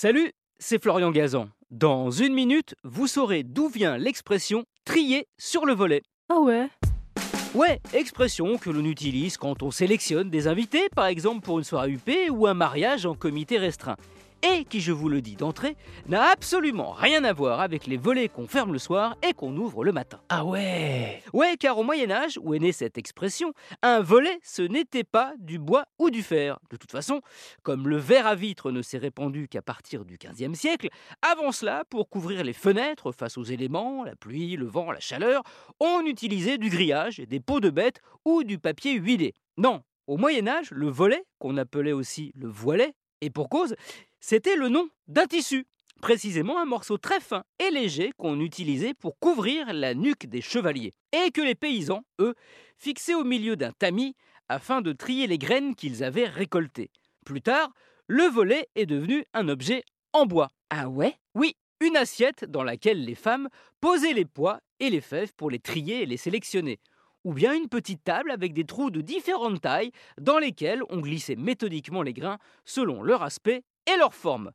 Salut, c'est Florian Gazan. Dans une minute, vous saurez d'où vient l'expression trier sur le volet. Ah ouais? Ouais, expression que l'on utilise quand on sélectionne des invités, par exemple pour une soirée UP ou un mariage en comité restreint. Et qui, je vous le dis d'entrée, n'a absolument rien à voir avec les volets qu'on ferme le soir et qu'on ouvre le matin. Ah ouais Ouais, car au Moyen Âge, où est née cette expression, un volet, ce n'était pas du bois ou du fer. De toute façon, comme le verre à vitre ne s'est répandu qu'à partir du XVe siècle, avant cela, pour couvrir les fenêtres face aux éléments, la pluie, le vent, la chaleur, on utilisait du grillage, des peaux de bête ou du papier huilé. Non, au Moyen Âge, le volet, qu'on appelait aussi le voilet, et pour cause, c'était le nom d'un tissu, précisément un morceau très fin et léger qu'on utilisait pour couvrir la nuque des chevaliers, et que les paysans, eux, fixaient au milieu d'un tamis afin de trier les graines qu'ils avaient récoltées. Plus tard, le volet est devenu un objet en bois. Ah ouais? Oui, une assiette dans laquelle les femmes posaient les pois et les fèves pour les trier et les sélectionner. Ou bien une petite table avec des trous de différentes tailles dans lesquels on glissait méthodiquement les grains selon leur aspect et leur forme.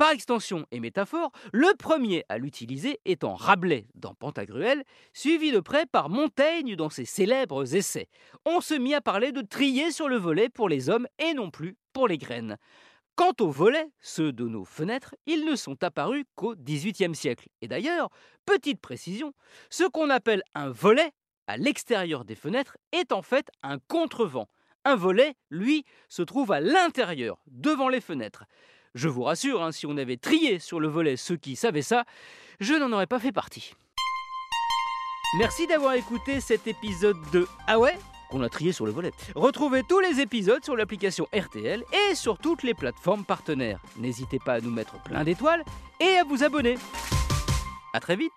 Par extension et métaphore, le premier à l'utiliser étant Rabelais dans Pantagruel, suivi de près par Montaigne dans ses célèbres essais. On se mit à parler de trier sur le volet pour les hommes et non plus pour les graines. Quant aux volets, ceux de nos fenêtres, ils ne sont apparus qu'au XVIIIe siècle. Et d'ailleurs, petite précision, ce qu'on appelle un volet à l'extérieur des fenêtres est en fait un contrevent. Un volet, lui, se trouve à l'intérieur, devant les fenêtres. Je vous rassure, hein, si on avait trié sur le volet ceux qui savaient ça, je n'en aurais pas fait partie. Merci d'avoir écouté cet épisode de Ah ouais? Qu'on a trié sur le volet. Retrouvez tous les épisodes sur l'application RTL et sur toutes les plateformes partenaires. N'hésitez pas à nous mettre plein d'étoiles et à vous abonner. A très vite